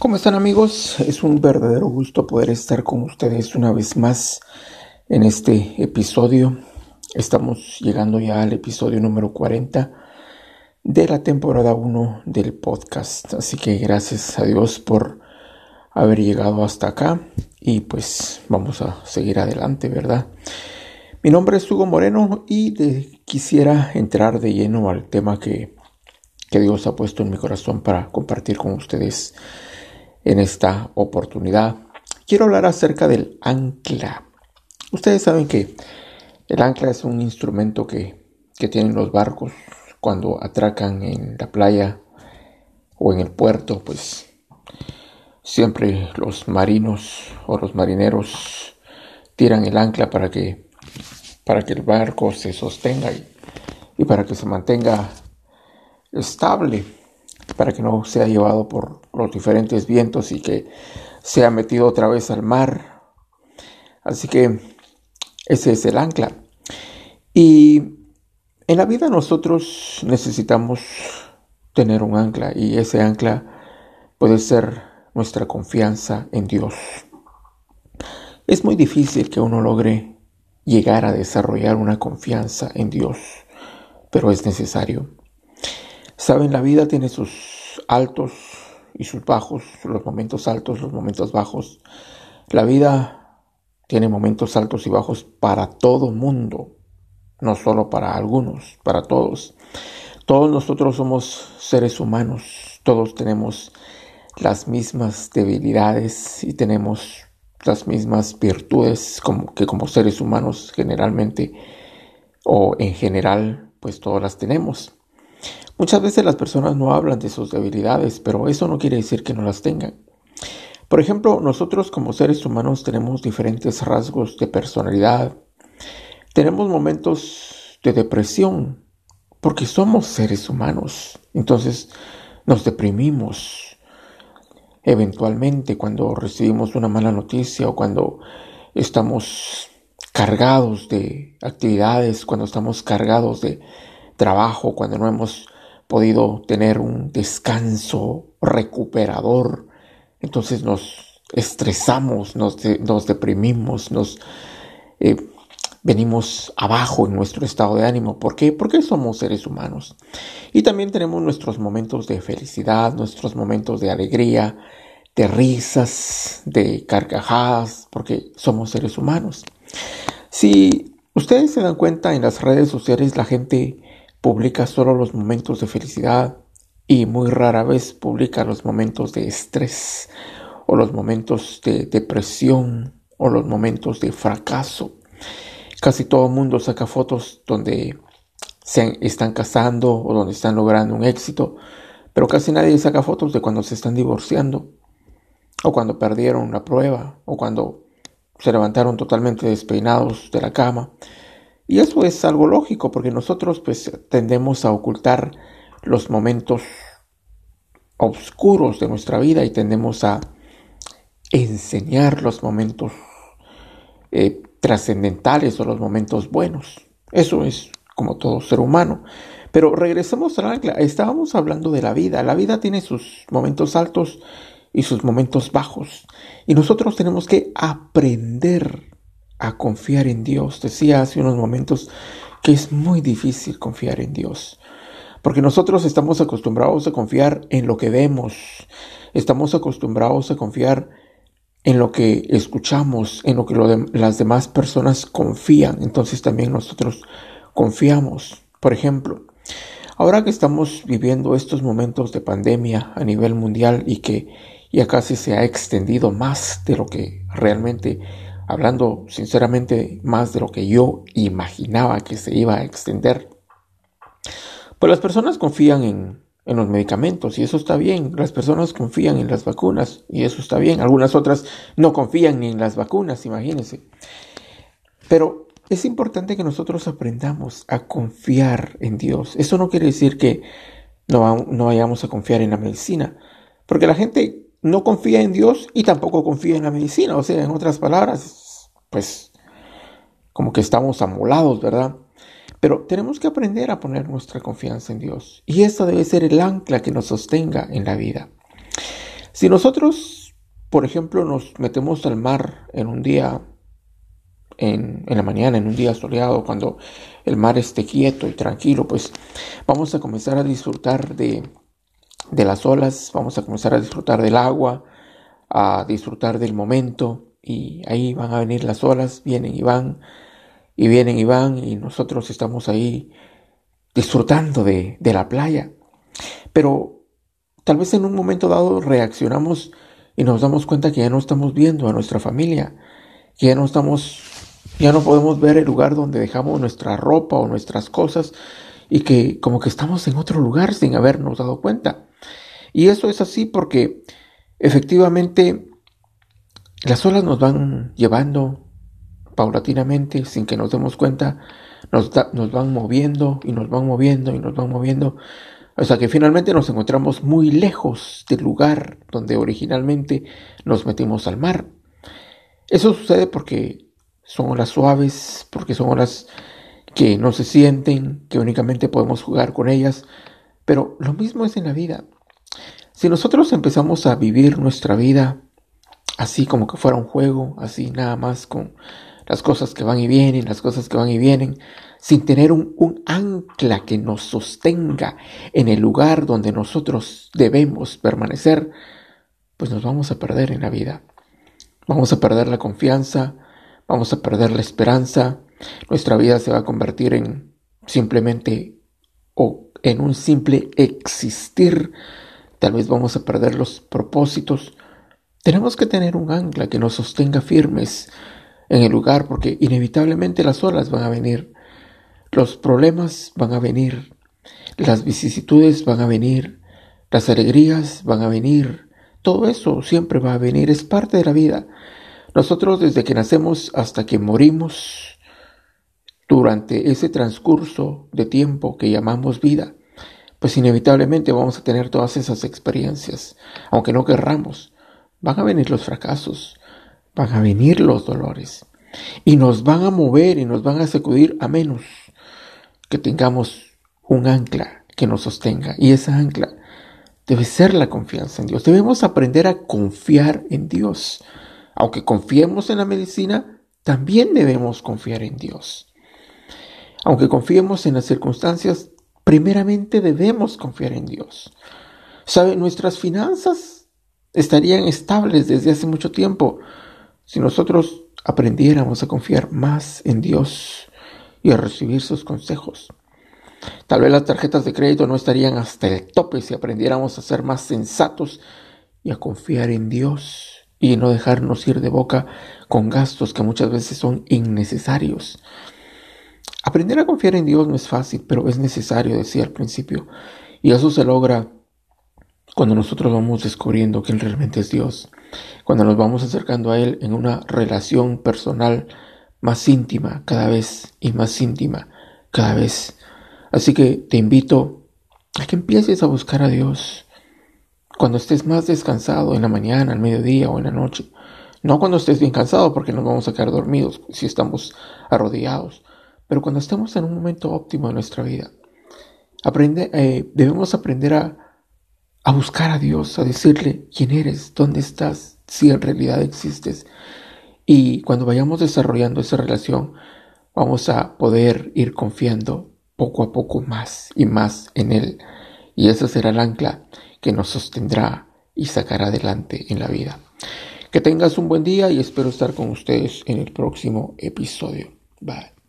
¿Cómo están amigos? Es un verdadero gusto poder estar con ustedes una vez más en este episodio. Estamos llegando ya al episodio número 40 de la temporada 1 del podcast. Así que gracias a Dios por haber llegado hasta acá y pues vamos a seguir adelante, ¿verdad? Mi nombre es Hugo Moreno y quisiera entrar de lleno al tema que, que Dios ha puesto en mi corazón para compartir con ustedes en esta oportunidad. Quiero hablar acerca del ancla. Ustedes saben que el ancla es un instrumento que, que tienen los barcos cuando atracan en la playa o en el puerto, pues siempre los marinos o los marineros tiran el ancla para que, para que el barco se sostenga y, y para que se mantenga estable para que no sea llevado por los diferentes vientos y que sea metido otra vez al mar. Así que ese es el ancla. Y en la vida nosotros necesitamos tener un ancla y ese ancla puede ser nuestra confianza en Dios. Es muy difícil que uno logre llegar a desarrollar una confianza en Dios, pero es necesario. Saben, la vida tiene sus altos y sus bajos, los momentos altos, los momentos bajos. La vida tiene momentos altos y bajos para todo mundo, no solo para algunos, para todos. Todos nosotros somos seres humanos, todos tenemos las mismas debilidades y tenemos las mismas virtudes como que como seres humanos generalmente o en general pues todas las tenemos. Muchas veces las personas no hablan de sus debilidades, pero eso no quiere decir que no las tengan. Por ejemplo, nosotros como seres humanos tenemos diferentes rasgos de personalidad. Tenemos momentos de depresión, porque somos seres humanos. Entonces nos deprimimos eventualmente cuando recibimos una mala noticia o cuando estamos cargados de actividades, cuando estamos cargados de trabajo, cuando no hemos podido tener un descanso recuperador. Entonces nos estresamos, nos, nos deprimimos, nos eh, venimos abajo en nuestro estado de ánimo. ¿Por qué? Porque somos seres humanos. Y también tenemos nuestros momentos de felicidad, nuestros momentos de alegría, de risas, de carcajadas, porque somos seres humanos. Si ustedes se dan cuenta en las redes sociales, la gente publica solo los momentos de felicidad y muy rara vez publica los momentos de estrés o los momentos de depresión o los momentos de fracaso. Casi todo el mundo saca fotos donde se están casando o donde están logrando un éxito, pero casi nadie saca fotos de cuando se están divorciando o cuando perdieron la prueba o cuando se levantaron totalmente despeinados de la cama y eso es algo lógico porque nosotros pues tendemos a ocultar los momentos oscuros de nuestra vida y tendemos a enseñar los momentos eh, trascendentales o los momentos buenos. Eso es como todo ser humano. Pero regresemos al ancla. Estábamos hablando de la vida. La vida tiene sus momentos altos y sus momentos bajos. Y nosotros tenemos que aprender a confiar en Dios. Decía hace unos momentos que es muy difícil confiar en Dios. Porque nosotros estamos acostumbrados a confiar en lo que vemos. Estamos acostumbrados a confiar en lo que escuchamos, en lo que las demás personas confían. Entonces también nosotros confiamos. Por ejemplo, ahora que estamos viviendo estos momentos de pandemia a nivel mundial y que ya casi se ha extendido más de lo que realmente hablando sinceramente más de lo que yo imaginaba que se iba a extender. Pues las personas confían en, en los medicamentos y eso está bien. Las personas confían en las vacunas y eso está bien. Algunas otras no confían ni en las vacunas, imagínense. Pero es importante que nosotros aprendamos a confiar en Dios. Eso no quiere decir que no, no vayamos a confiar en la medicina, porque la gente no confía en Dios y tampoco confía en la medicina. O sea, en otras palabras, pues como que estamos amolados, ¿verdad? Pero tenemos que aprender a poner nuestra confianza en Dios. Y eso debe ser el ancla que nos sostenga en la vida. Si nosotros, por ejemplo, nos metemos al mar en un día, en, en la mañana, en un día soleado, cuando el mar esté quieto y tranquilo, pues vamos a comenzar a disfrutar de, de las olas, vamos a comenzar a disfrutar del agua, a disfrutar del momento y ahí van a venir las olas, vienen y van, y vienen y van, y nosotros estamos ahí disfrutando de, de la playa. Pero tal vez en un momento dado reaccionamos y nos damos cuenta que ya no estamos viendo a nuestra familia, que ya no estamos, ya no podemos ver el lugar donde dejamos nuestra ropa o nuestras cosas y que como que estamos en otro lugar sin habernos dado cuenta. Y eso es así porque efectivamente las olas nos van llevando paulatinamente sin que nos demos cuenta, nos, nos van moviendo y nos van moviendo y nos van moviendo hasta que finalmente nos encontramos muy lejos del lugar donde originalmente nos metimos al mar. Eso sucede porque son olas suaves, porque son olas que no se sienten, que únicamente podemos jugar con ellas, pero lo mismo es en la vida. Si nosotros empezamos a vivir nuestra vida así como que fuera un juego, así nada más con las cosas que van y vienen, las cosas que van y vienen, sin tener un, un, ancla que nos sostenga en el lugar donde nosotros debemos permanecer, pues nos vamos a perder en la vida. Vamos a perder la confianza, vamos a perder la esperanza, nuestra vida se va a convertir en simplemente o en un simple existir Tal vez vamos a perder los propósitos. Tenemos que tener un ancla que nos sostenga firmes en el lugar porque inevitablemente las olas van a venir, los problemas van a venir, las vicisitudes van a venir, las alegrías van a venir, todo eso siempre va a venir, es parte de la vida. Nosotros desde que nacemos hasta que morimos, durante ese transcurso de tiempo que llamamos vida, pues inevitablemente vamos a tener todas esas experiencias, aunque no querramos. Van a venir los fracasos, van a venir los dolores, y nos van a mover y nos van a sacudir a menos que tengamos un ancla que nos sostenga. Y esa ancla debe ser la confianza en Dios. Debemos aprender a confiar en Dios. Aunque confiemos en la medicina, también debemos confiar en Dios. Aunque confiemos en las circunstancias, primeramente debemos confiar en Dios. ¿Sabe? Nuestras finanzas estarían estables desde hace mucho tiempo si nosotros aprendiéramos a confiar más en Dios y a recibir sus consejos. Tal vez las tarjetas de crédito no estarían hasta el tope si aprendiéramos a ser más sensatos y a confiar en Dios y no dejarnos ir de boca con gastos que muchas veces son innecesarios. Aprender a confiar en Dios no es fácil, pero es necesario, decía al principio. Y eso se logra cuando nosotros vamos descubriendo que Él realmente es Dios, cuando nos vamos acercando a Él en una relación personal más íntima cada vez y más íntima cada vez. Así que te invito a que empieces a buscar a Dios cuando estés más descansado en la mañana, al mediodía o en la noche. No cuando estés bien cansado porque nos vamos a quedar dormidos si estamos arrodillados, pero cuando estamos en un momento óptimo de nuestra vida, aprende, eh, debemos aprender a, buscar a Dios, a decirle quién eres, dónde estás, si en realidad existes. Y cuando vayamos desarrollando esa relación, vamos a poder ir confiando poco a poco más y más en Él. Y esa será el ancla que nos sostendrá y sacará adelante en la vida. Que tengas un buen día y espero estar con ustedes en el próximo episodio. Bye.